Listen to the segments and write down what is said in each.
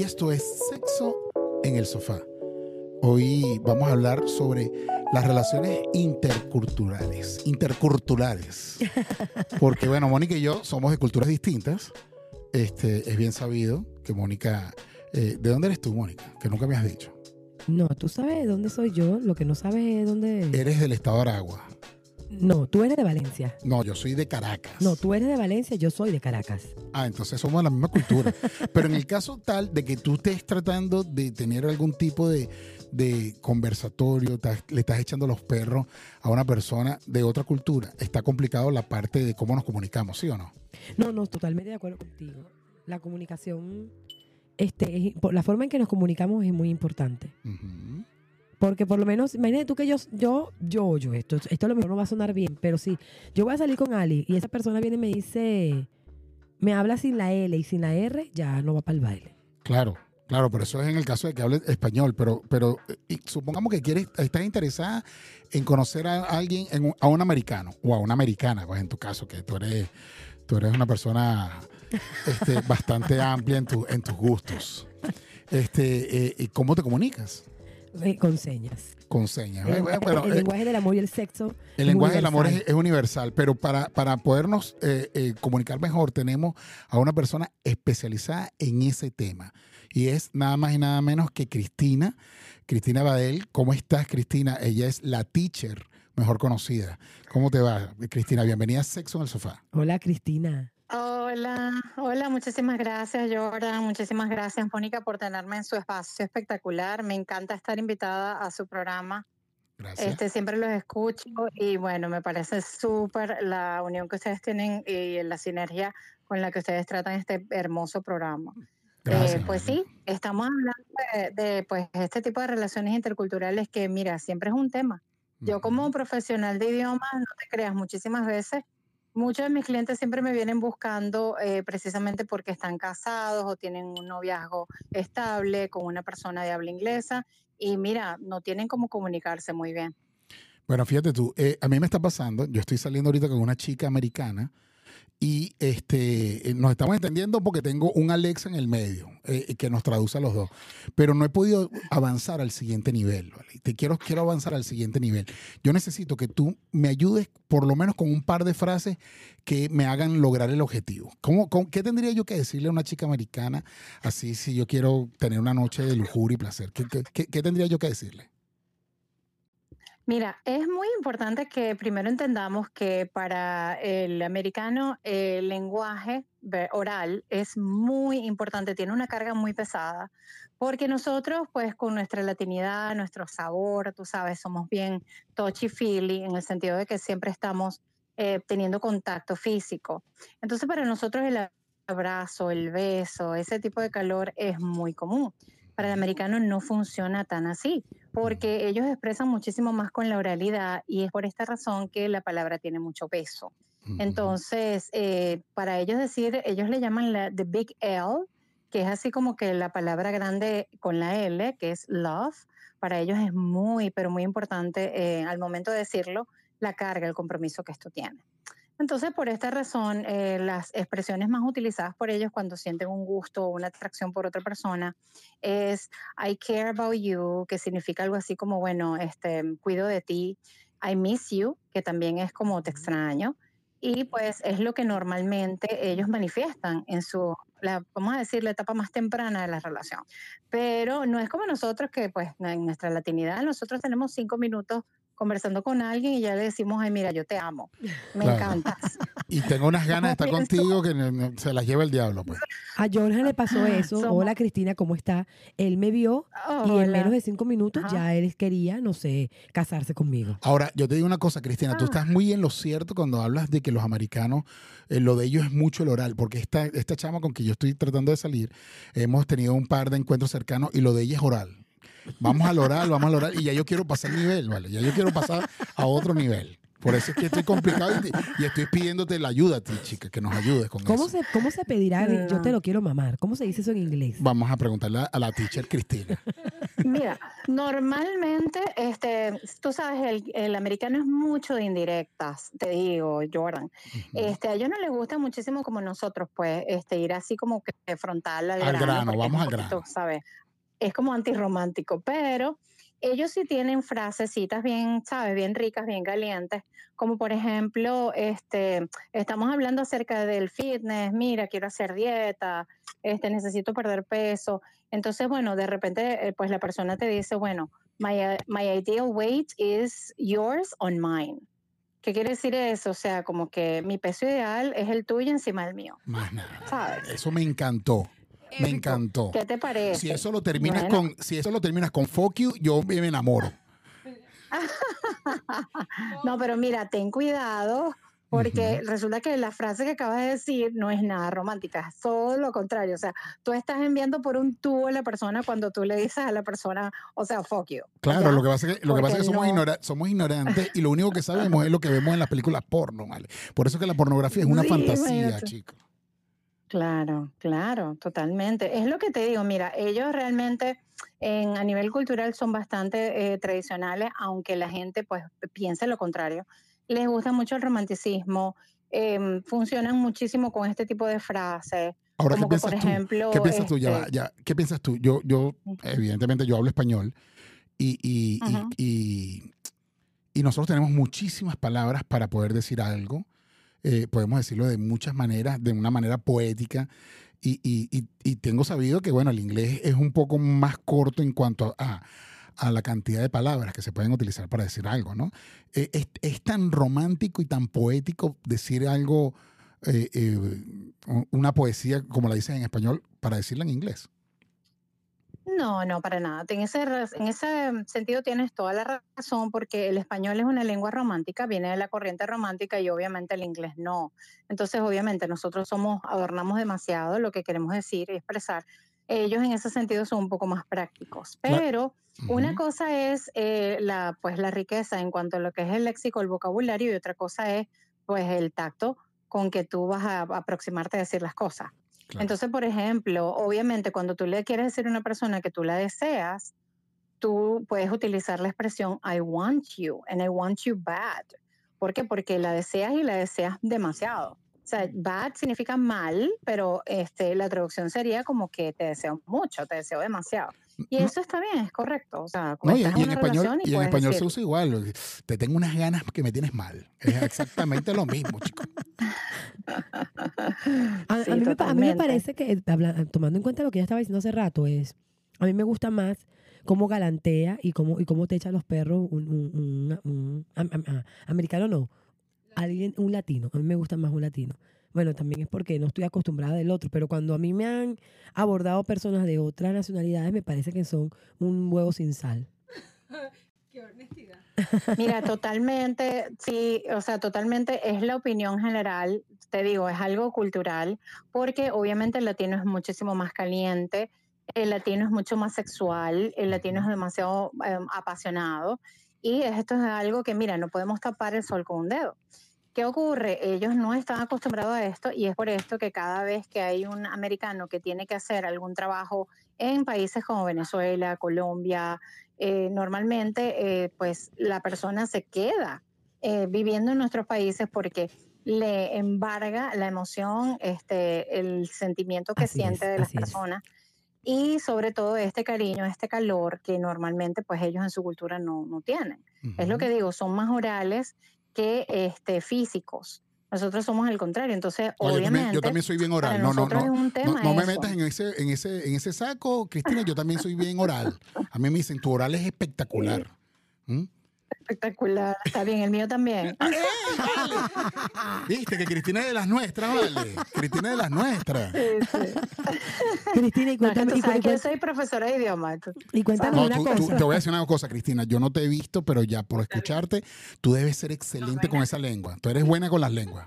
y esto es Sexo en el Sofá. Hoy vamos a hablar sobre las relaciones interculturales, interculturales. Porque bueno, Mónica y yo somos de culturas distintas. Este, es bien sabido que Mónica... eh, ¿De dónde eres tú, Mónica? Que nunca me has dicho. No, tú sabes de dónde soy yo, lo que no sabes es dónde... Eres del estado de Aragua. No, tú eres de Valencia. No, yo soy de Caracas. No, tú eres de Valencia, yo soy de Caracas. Ah, entonces somos de la misma cultura. Pero en el caso tal de que tú estés tratando de tener algún tipo de, de conversatorio, estás- le estás echando los perros a una persona de otra cultura, está complicado la parte de cómo nos comunicamos, ¿sí o no? No, no, totalmente de acuerdo contigo. La comunicación, este, es- la forma en que nos comunicamos es muy importante. Porque por lo menos, imagínate tú que yo, yo, yo, yo, esto, esto a lo mejor no va a sonar bien, pero sí, yo voy a salir con Ali y esa persona viene y me dice, me habla sin la L y sin la R, ya no va para el baile. Claro, claro, pero eso es en el caso de que hable español, pero, pero supongamos que quieres, estás interesada en conocer a alguien, a un americano o a una americana, pues en tu caso, que tú eres, tú eres una persona este, bastante amplia en, tu, en tus gustos. Este, eh, ¿y ¿Cómo te comunicas? Con señas. Con señas. El, Eh, bueno, pero, el eh, lenguaje del amor y el sexo. el lenguaje del amor es, es universal, pero para, para podernos eh, eh, comunicar mejor tenemos a una persona especializada en ese tema. Y es nada más y nada menos que Cristina. Cristina Badel. ¿Cómo estás, Cristina? Ella es la teacher mejor conocida. ¿Cómo te va, Cristina? Bienvenida a Sexo en el Sofá. Hola, Cristina. Hola, hola, muchísimas gracias Jordan, muchísimas gracias Mónica por tenerme en su espacio espectacular. Me encanta estar invitada a su programa. Gracias. Este siempre los escucho y bueno, me parece súper la unión que ustedes tienen y la sinergia con la que ustedes tratan este hermoso programa. Gracias. Eh, pues sí, estamos hablando de, de, pues este tipo de relaciones interculturales que mira, siempre es un tema. Yo como profesional de idiomas, no te creas, muchísimas veces, muchos de mis clientes siempre me vienen buscando eh, precisamente porque están casados o tienen un noviazgo estable con una persona de habla inglesa y mira, no tienen cómo comunicarse muy bien. Bueno, fíjate tú, eh, a mí me está pasando, yo estoy saliendo ahorita con una chica americana y este, eh, nos estamos entendiendo porque tengo un Alexa en el medio eh, que nos traduce a los dos, pero no he podido avanzar al siguiente nivel. ¿vale? Te quiero, quiero avanzar al siguiente nivel. Yo necesito que tú me ayudes por lo menos con un par de frases que me hagan lograr el objetivo. ¿Cómo, qué tendría yo que decirle a una chica americana así si yo quiero tener una noche de lujuria y placer? ¿Qué, qué- qué- qué tendría yo que decirle? Mira, es muy importante que primero entendamos que para el americano el lenguaje oral es muy importante, tiene una carga muy pesada, porque nosotros pues con nuestra latinidad, nuestro sabor, tú sabes, somos bien touchy-feely en el sentido de que siempre estamos eh, teniendo contacto físico. Entonces para nosotros el abrazo, el beso, ese tipo de calor es muy común. Para el americano no funciona tan así porque ellos expresan muchísimo más con la oralidad y es por esta razón que la palabra tiene mucho peso. Entonces, eh, para ellos decir, ellos le llaman la the big L, que es así como que la palabra grande con la L, que es love, para ellos es muy, pero muy importante eh, al momento de decirlo, la carga, el compromiso que esto tiene. Entonces, por esta razón, eh, las expresiones más utilizadas por ellos cuando sienten un gusto o una atracción por otra persona es I care about you, que significa algo así como, bueno, este, cuido de ti. I miss you, que también es como te extraño. Y pues es lo que normalmente ellos manifiestan en su, la, vamos a decir, la etapa más temprana de la relación. Pero no es como nosotros que pues en nuestra latinidad nosotros tenemos cinco minutos conversando con alguien y ya le decimos, ay, mira, yo te amo, me Claro. encantas. Y tengo unas ganas de estar contigo que se las lleva el diablo, pues. A Jorge le pasó eso. Somos- Hola, Cristina, ¿cómo está? Él me vio y en Hola. menos de cinco minutos Ajá. ya él quería, no sé, casarse conmigo. Ahora, yo te digo una cosa, Cristina, tú Ah. estás muy en lo cierto cuando hablas de que los americanos, eh, lo de ellos es mucho el oral, porque esta, esta chama con que yo estoy tratando de salir, hemos tenido un par de encuentros cercanos y lo de ella es oral. Vamos al oral, vamos al oral, y ya yo quiero pasar nivel, ¿vale? Ya yo quiero pasar a otro nivel. Por eso es que estoy complicado y, te- y estoy pidiéndote la ayuda a ti, chica, que nos ayudes con ¿Cómo eso. se, ¿Cómo se pedirá? No. Yo te lo quiero mamar. ¿Cómo se dice eso en inglés? Vamos a preguntarle a- a la teacher Cristina. Mira, normalmente, este, tú sabes, el, el americano es mucho de indirectas, te digo, Jordan. Este, a ellos no les gusta muchísimo como nosotros, pues, este, ir así como que frontal al, Al grano, vamos al poquito, grano. ¿sabes? Es como antirromántico, pero ellos sí tienen frasecitas bien, ¿sabes? Bien ricas, bien calientes, como por ejemplo, este, estamos hablando acerca del fitness, mira, quiero hacer dieta, este, necesito perder peso. Entonces, bueno, de repente, eh, pues la persona te dice, bueno, my, uh, my ideal weight is yours on mine. ¿Qué quiere decir eso? O sea, como que mi peso ideal es el tuyo encima del mío, Más nada. ¿sabes? Eso me encantó. Me encantó. ¿Qué te parece? Si eso lo terminas Bueno. con, si eso lo terminas con fuck you, yo me enamoro. no, pero mira, ten cuidado, porque resulta que la frase que acabas de decir no es nada romántica, es todo lo contrario. O sea, tú estás enviando por un tubo a la persona cuando tú le dices a la persona, o sea, fuck you. Claro, ¿ya? lo que pasa es que, lo que, pasa es que somos, no- ignora- somos ignorantes y lo único que sabemos es lo que vemos en las películas porno, ¿vale? Por eso que la pornografía es una Sí, fantasía, chicos. Claro, claro, totalmente. Es lo que te digo, mira, ellos realmente en, a nivel cultural son bastante eh, tradicionales, aunque la gente pues piense lo contrario. Les gusta mucho el romanticismo, em, funcionan muchísimo con este tipo de frases, Ahora, ¿qué como que por piensas tú? ejemplo... ¿Qué piensas tú? Ya, va, este, ya. ¿Qué piensas tú? Yo, yo, evidentemente, yo hablo español y, y, Ujú. y- y nosotros tenemos muchísimas palabras para poder decir algo. Eh, podemos decirlo de muchas maneras, de una manera poética. Y, y- y- y tengo sabido que, bueno, el inglés es un poco más corto en cuanto a, a la cantidad de palabras que se pueden utilizar para decir algo, ¿no? Eh, es, es tan romántico y tan poético decir algo, eh, eh, una poesía, como la dicen en español, para decirla en inglés. No, no, para nada. En ese, en ese sentido tienes toda la razón porque el español es una lengua romántica, viene de la corriente romántica y obviamente el inglés no. Entonces, obviamente nosotros somos, adornamos demasiado lo que queremos decir y expresar. Ellos en ese sentido son un poco más prácticos. Pero una cosa es eh, la, pues, la riqueza en cuanto a lo que es el léxico, el vocabulario y otra cosa es pues el tacto con que tú vas a aproximarte a decir las cosas. Entonces, por ejemplo, obviamente cuando tú le quieres decir a una persona que tú la deseas, tú puedes utilizar la expresión I want you and I want you bad. ¿Por qué? Porque la deseas y la deseas demasiado. O sea, bad significa mal, pero este, la traducción sería como que te deseo mucho, te deseo demasiado. Y No. eso está bien, es correcto. O sea, No, y, y en español, relación y en español se decir, usa igual. Te tengo unas ganas que me tienes mal. Es exactamente lo mismo, chicos. A, Sí, a mí me, a mí me parece que, eh, habla- tomando en cuenta lo que ella estaba diciendo hace rato, es, a mí me gusta más cómo galantea y cómo, y cómo te echa a los perros un, un- un- un- ah, americano, no, alguien, un latino. A mí me gusta más un latino. Bueno, también es porque no estoy acostumbrada del otro, pero cuando a mí me han abordado personas de otras nacionalidades, me parece que son un huevo sin sal. Qué honestidad. Mira, totalmente, sí, o sea, totalmente es la opinión general, te digo, es algo cultural, porque obviamente el latino es muchísimo más caliente, el latino es mucho más sexual, el latino es demasiado eh, apasionado, y esto es algo que, mira, no podemos tapar el sol con un dedo. ¿Qué ocurre? Ellos no están acostumbrados a esto y es por esto que cada vez que hay un americano que tiene que hacer algún trabajo en países como Venezuela, Colombia, eh, normalmente eh, pues la persona se queda eh, viviendo en nuestros países porque le embarga la emoción, este, el sentimiento que Así es, siente de las así es. Y sobre todo este cariño, este calor que normalmente pues ellos en su cultura no, no tienen. Es lo que digo, son más orales que este, físicos. Nosotros somos el contrario, entonces Oye, yo también- obviamente yo también soy bien oral. No, no, no. No, me metas en ese, en, ese, en ese saco, Cristina. Yo también soy bien oral. A mí me dicen, tu oral es espectacular. ¿Mm? Espectacular. Está bien, el mío también. Viste que Cristina es de las nuestras, vale. Cristina es de las nuestras. Sí, sí. Cristina, y No, cuéntame, tú y, sabes cu- que yo y soy profesora de idioma. tú- cuéntame No, una tú- tú- cosa. te voy a decir una cosa, Cristina. Yo no te he visto, pero ya por escucharte, tú debes ser excelente con esa lengua. Tú eres buena con las lenguas.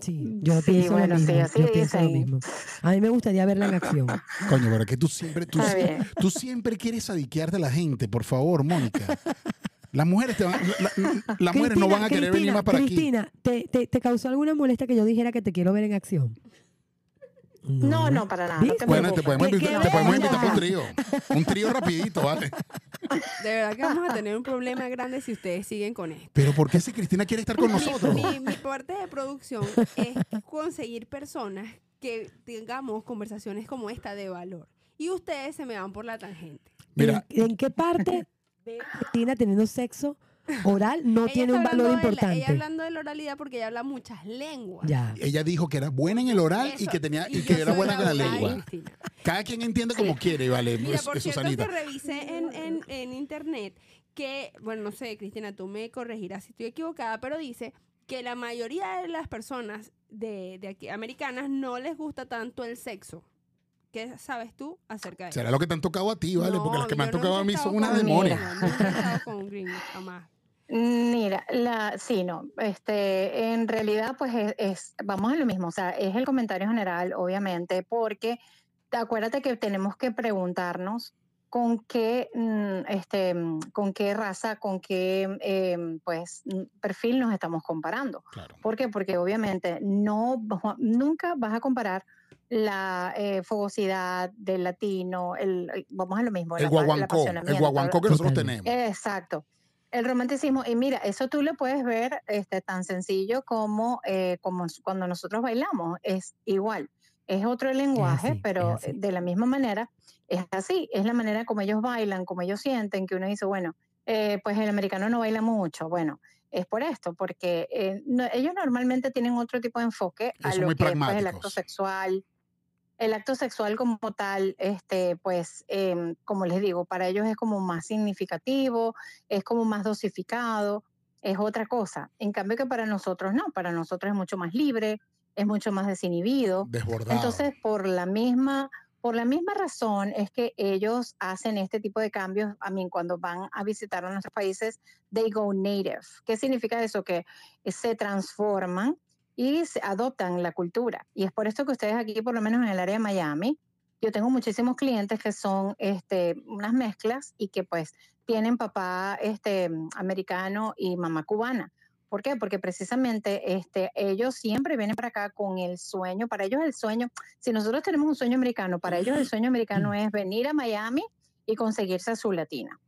Sí, yo Sí, pienso bueno, lo sí, mismo. así yo pienso lo mismo. A mí me gustaría verla en acción. Coño, pero es que tú siempre, tú, tú siempre quieres adiquearte a la gente, por favor, Mónica. Las mujeres, te van- la- la- las mujeres no van a querer venir Cristina, más para aquí. Cristina, ¿te, te, te causó alguna molestia que yo dijera que te quiero ver en acción? No, no, para nada. No te podemos, ¿Qué- invitar, te podemos invitar para un trío. Un trío rapidito, ¿vale? De verdad que vamos a tener un problema grande si ustedes siguen con esto. Pero ¿por qué si Cristina quiere estar con Mi- nosotros? Mi, mi parte de producción es conseguir personas que tengamos conversaciones como esta de valor. Y ustedes se me van por la tangente. Mira, ¿En, en qué parte de Cristina teniendo sexo oral no Ella tiene un valor de la- importante? ella hablando de la oralidad porque ella habla muchas lenguas. Ya. ella dijo que era buena en el oral y Eso. que tenía y yo que era buena con la lengua. Cristina. Cada quien entiende como quiere, vale, Mira, Sus- por cierto, Susanita. que revisé en, en, en internet que, bueno, no sé, Cristina, tú me corregirás si estoy equivocada, pero dice que la mayoría de las personas de, de aquí, americanas, no les gusta tanto el sexo. ¿Qué sabes tú acerca de eso? Será lo que te han tocado a ti, ¿vale? Porque las que me han tocado a mí son unas demonias. he estado con un gringo, jamás. Mira, la, sí, no, este, en realidad, pues es, es- vamos a lo mismo, o sea, es el comentario general, obviamente, porque acuérdate que tenemos que preguntarnos con qué, mm, este, con qué raza, con qué, em, pues, perfil nos estamos comparando. Claro. ¿Por qué? Porque obviamente no, nunca vas a comparar la eh, fogosidad del latino, el, vamos a lo mismo, El la pa- el guaguancó, el guaguancó que nosotros tenemos. Exacto. El romanticismo, y mira, eso tú lo puedes ver este, tan sencillo como, eh, como cuando nosotros bailamos, es igual, es otro lenguaje, así, es pero así. de la misma manera, es así, es la manera como ellos bailan, como ellos sienten, que uno dice, bueno, eh, pues el americano no baila mucho, bueno, es por esto, porque eh, no- ellos normalmente tienen otro tipo de enfoque a son lo muy que es, pues, el acto sexual, el acto sexual como tal, este, pues, em, como les digo, para ellos es como más significativo, es como más dosificado, es otra cosa. En cambio que para nosotros no, para nosotros es mucho más libre, es mucho más desinhibido. Desbordado. Entonces, por la misma, por la misma razón es que ellos hacen este tipo de cambios. A mí, cuando van a visitar a nuestros países, they go native. ¿Qué significa eso? Que se transforman y se adoptan la cultura. Y es por esto que ustedes aquí, por lo menos en el área de Miami, yo tengo muchísimos clientes que son este, unas mezclas y que pues tienen papá este, americano y mamá cubana. ¿Por qué? Porque precisamente este, ellos siempre vienen para acá con el sueño, para ellos el sueño, si nosotros tenemos un sueño americano, para ellos el sueño americano es venir a Miami y conseguirse a su latina.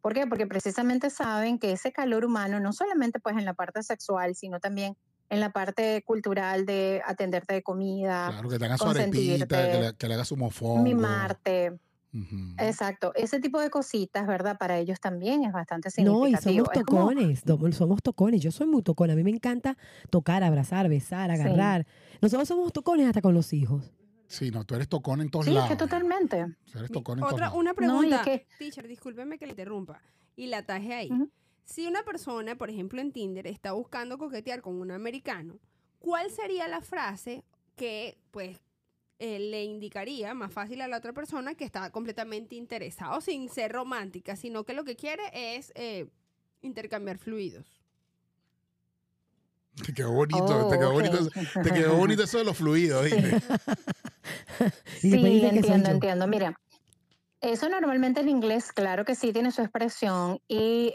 ¿Por qué? Porque precisamente saben que ese calor humano, no solamente pues en la parte sexual, sino también en la parte cultural de atenderte de comida, Claro, que te haga su arepita, consentirte, que le, que le haga su mofongo. mimarte, Ujú. exacto, ese tipo de cositas, ¿verdad? Para ellos también es bastante No, y significativo. somos Es como- tocones, somos tocones. Yo soy muy tocona. A mí me encanta tocar, abrazar, besar, Sí. agarrar. Nosotros somos tocones hasta con los hijos. Sí, no, tú eres tocón en todos Sí, es lados. que totalmente. Tú eres tocón en todos Otra, lados. una No, y pregunta. es que- Teacher, discúlpeme que le interrumpa. Y la taje ahí. Si una persona, por ejemplo, en Tinder está buscando coquetear con un americano, ¿cuál sería la frase que, pues, eh, le indicaría más fácil a la otra persona que está completamente interesado, sin ser romántica, sino que lo que quiere es eh, intercambiar fluidos? Te quedó bonito, Oh, te quedó ok. bonito, te quedó bonito eso de los fluidos, después Sí, entiendo, entiendo. Mira, eso normalmente en inglés, claro que sí tiene su expresión y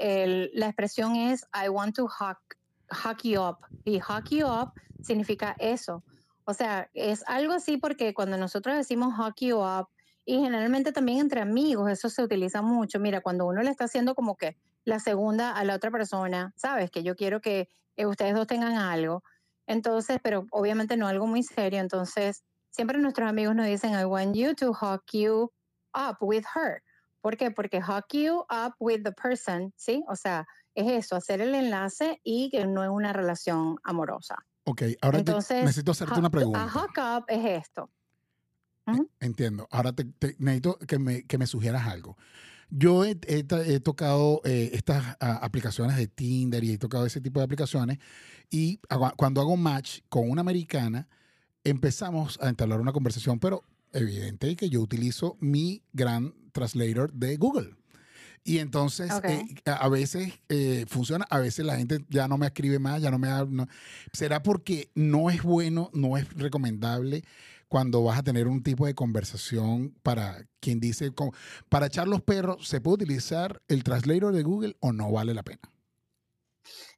la expresión es I want to hook you up. Y hook you up significa eso. O sea, es algo así porque cuando nosotros decimos hook you up, y generalmente también entre amigos, eso se utiliza mucho. Mira, cuando uno le está haciendo como que la segunda a la otra persona, sabes que yo quiero que eh, ustedes dos tengan algo. Entonces, pero obviamente no algo muy serio. Entonces, siempre nuestros amigos nos dicen, I want you to hook you up with her. ¿Por qué? Porque hook you up with the person, ¿sí? O sea, es eso, hacer el enlace y que no es una relación amorosa. Ok, ahora te- Entonces, necesito hacerte una pregunta. A hook up es esto. Entiendo. Ahora te, te- necesito que me, que me sugieras algo. Yo he, he he tocado eh, estas ah, aplicaciones de Tinder y he tocado ese tipo de aplicaciones y hago- cuando hago match con una americana empezamos a entablar una conversación, pero evidente que yo utilizo mi gran translator de Google. Y entonces, eh, a veces eh, funciona, a veces la gente ya no me escribe más, ya no me habla. ¿Será porque no es bueno, no es recomendable cuando vas a tener un tipo de conversación para quien dice, para echar los perros, ¿se puede utilizar el translator de Google o no vale la pena?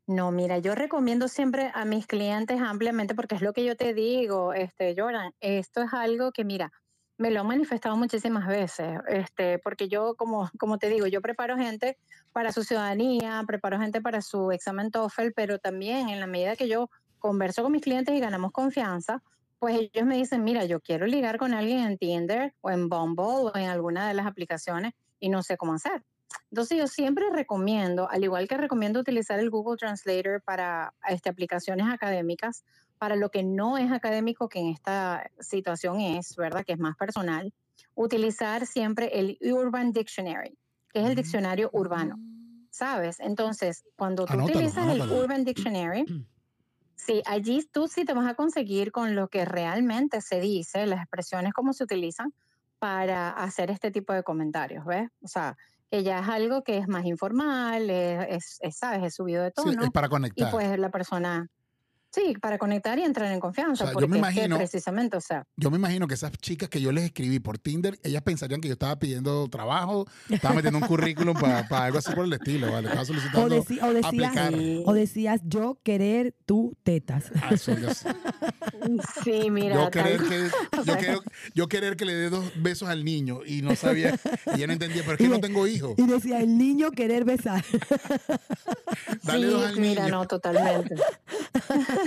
No, mira, yo recomiendo siempre a mis clientes ampliamente porque es lo que yo te digo, este, Jordan, esto es algo que, mira, me lo han manifestado muchísimas veces, este, porque yo, como, como te digo, yo preparo gente para su ciudadanía, preparo gente para su examen TOEFL, pero también en la medida que yo converso con mis clientes y ganamos confianza, pues ellos me dicen, mira, yo quiero ligar con alguien en Tinder o en Bumble o en alguna de las aplicaciones y no sé cómo hacer. Entonces yo siempre recomiendo, al igual que recomiendo utilizar el Google Translator para este, aplicaciones académicas, para lo que no es académico, que en esta situación es, ¿verdad? Que es más personal, utilizar siempre el Urban Dictionary, que es el diccionario urbano, ¿sabes? Entonces, cuando tú Anótalo, utilizas el. Urban Dictionary, sí, allí tú sí te vas a conseguir con lo que realmente se dice, las expresiones como se utilizan para hacer este tipo de comentarios, ¿ves? O sea, que ya es algo que es más informal, es, es- es, ¿sabes? Es subido de Sí, tono. es para y conectar. pues la persona, sí, para conectar y entrar en confianza, O sea, yo me es que imagino- precisamente, o sea, Yo me imagino que esas chicas que yo les escribí por Tinder, ellas pensarían que yo estaba pidiendo trabajo, estaba metiendo un currículum para algo así por el estilo, ¿vale? Estaba O, solicitando deci- o decías, aplicar. o decías yo querer tú tetas. Ah, eso sé. sí, mira, yo, querer que, yo, querer, yo querer que le dé dos besos al niño y no sabía, y ella no entendía, pero es que Y no tengo hijos. Y decía el niño querer besar. Dale dos sí, al mira, niño. no, totalmente.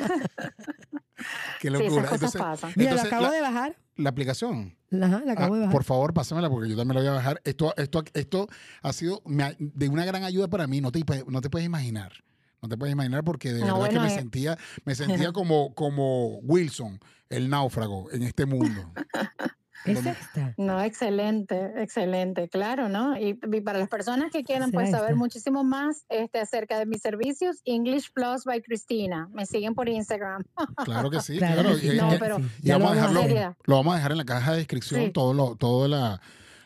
Qué Sí, esas locura. cosas Entonces, pasan. Mira, lo acabo la, de bajar. la aplicación. Ajá, la acabo Ah, de bajar. por favor, pásamela porque yo también la voy a bajar. Esto, esto, esto ha sido ha- de una gran ayuda para mí. No te, no te puedes imaginar. No te puedes imaginar porque de No, verdad bueno, que me eh. sentía, me sentía como, como Wilson, el náufrago en este mundo. es esta. No, excelente, excelente, claro, ¿no? Y, y para las personas que quieran pues saber muchísimo más este, acerca de mis servicios, English Plus by Cristina. Me siguen por Instagram. Claro que sí, Claro Y- No, pero- y lo vamos a dejarlo, lo vamos dejar en la caja de descripción, Sí. todo lo, toda la,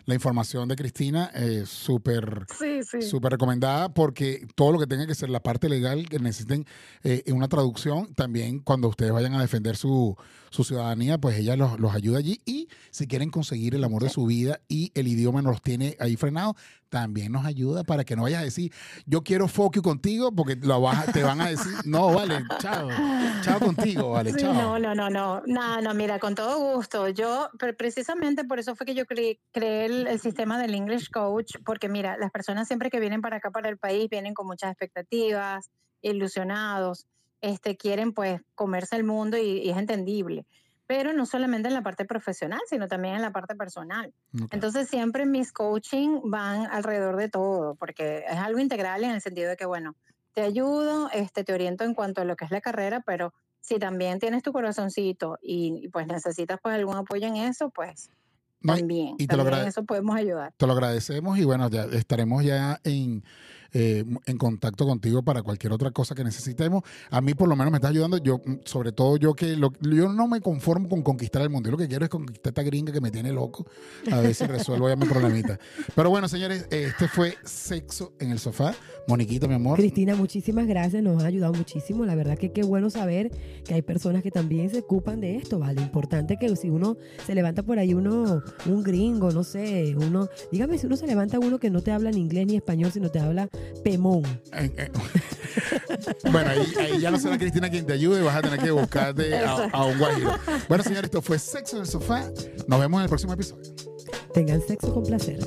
la información de Cristina, eh, súper Sí, sí. Súper recomendada porque todo lo que tenga que ser la parte legal, que necesiten eh, una traducción, también cuando ustedes vayan a defender su, su ciudadanía, pues ella los, los ayuda allí. Y si quieren conseguir el amor de su vida y el idioma no los tiene ahí frenados, también nos ayuda para que no vayas a decir, yo quiero focus contigo, porque lo vas a- te van a decir, no, vale, chao, chao contigo, vale, Sí, chao. no, no, no, no, no, no, mira, con todo gusto. Yo, pre- precisamente por eso fue que yo cre- creé el, el sistema del English Coach, porque mira, las personas siempre que vienen para acá, para el país, vienen con muchas expectativas, ilusionados, este, quieren pues comerse el mundo y, y es entendible. Pero no solamente en la parte profesional, sino también en la parte personal. Entonces siempre mis coaching van alrededor de todo, porque es algo integral en el sentido de que, bueno, te ayudo, este, te oriento en cuanto a lo que es la carrera, pero si también tienes tu corazoncito y, y, pues necesitas pues algún apoyo en eso, pues No, también, y te lo también en eso podemos ayudar. Te lo agradecemos y bueno, ya estaremos ya en, eh, en contacto contigo para cualquier otra cosa que necesitemos. A mí por lo menos me está ayudando, yo sobre todo yo que lo- yo no me conformo con conquistar el mundo, yo lo que quiero es conquistar esta gringa que me tiene loco, a ver si resuelvo ya mi problemita. Pero bueno, señores, este fue Sexo en el Sofá. Moniquita, mi amor. Cristina, muchísimas gracias, nos ha ayudado muchísimo. La verdad que qué bueno saber que hay personas que también se ocupan de esto, ¿vale? Importante que si uno se levanta por ahí, uno, un gringo, no sé, uno, dígame si uno se levanta uno que no te habla ni inglés ni español, sino te habla pemón. Bueno, ahí, ahí ya no será Cristina quien te ayude, vas a tener que buscarte a, a un guajiro. Bueno, señores, esto fue Sexo en el Sofá. Nos vemos en el próximo episodio. Tengan sexo con placer.